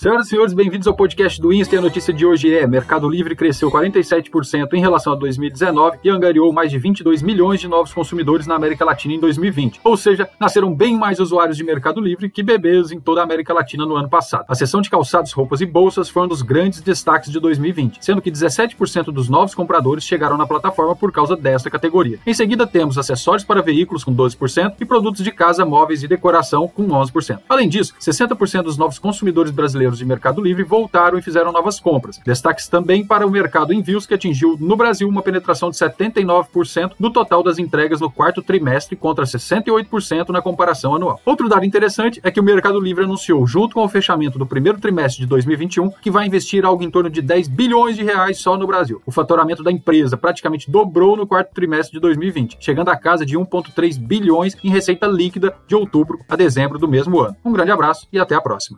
Senhoras e senhores, bem-vindos ao podcast do Insta. E a notícia de hoje é: Mercado Livre cresceu 47% em relação a 2019 e angariou mais de 22 milhões de novos consumidores na América Latina em 2020. Ou seja, nasceram bem mais usuários de Mercado Livre que bebês em toda a América Latina no ano passado. A seção de calçados, roupas e bolsas foi um dos grandes destaques de 2020, sendo que 17% dos novos compradores chegaram na plataforma por causa desta categoria. Em seguida, temos acessórios para veículos com 12% e produtos de casa, móveis e decoração com 11%. Além disso, 60% dos novos consumidores brasileiros de Mercado Livre voltaram e fizeram novas compras. Destaques também para o mercado envios, que atingiu no Brasil uma penetração de 79% do total das entregas no quarto trimestre, contra 68% na comparação anual. Outro dado interessante é que o Mercado Livre anunciou, junto com o fechamento do primeiro trimestre de 2021, que vai investir algo em torno de 10 bilhões de reais só no Brasil. O faturamento da empresa praticamente dobrou no quarto trimestre de 2020, chegando à casa de 1,3 bilhões em receita líquida de outubro a dezembro do mesmo ano. Um grande abraço e até a próxima.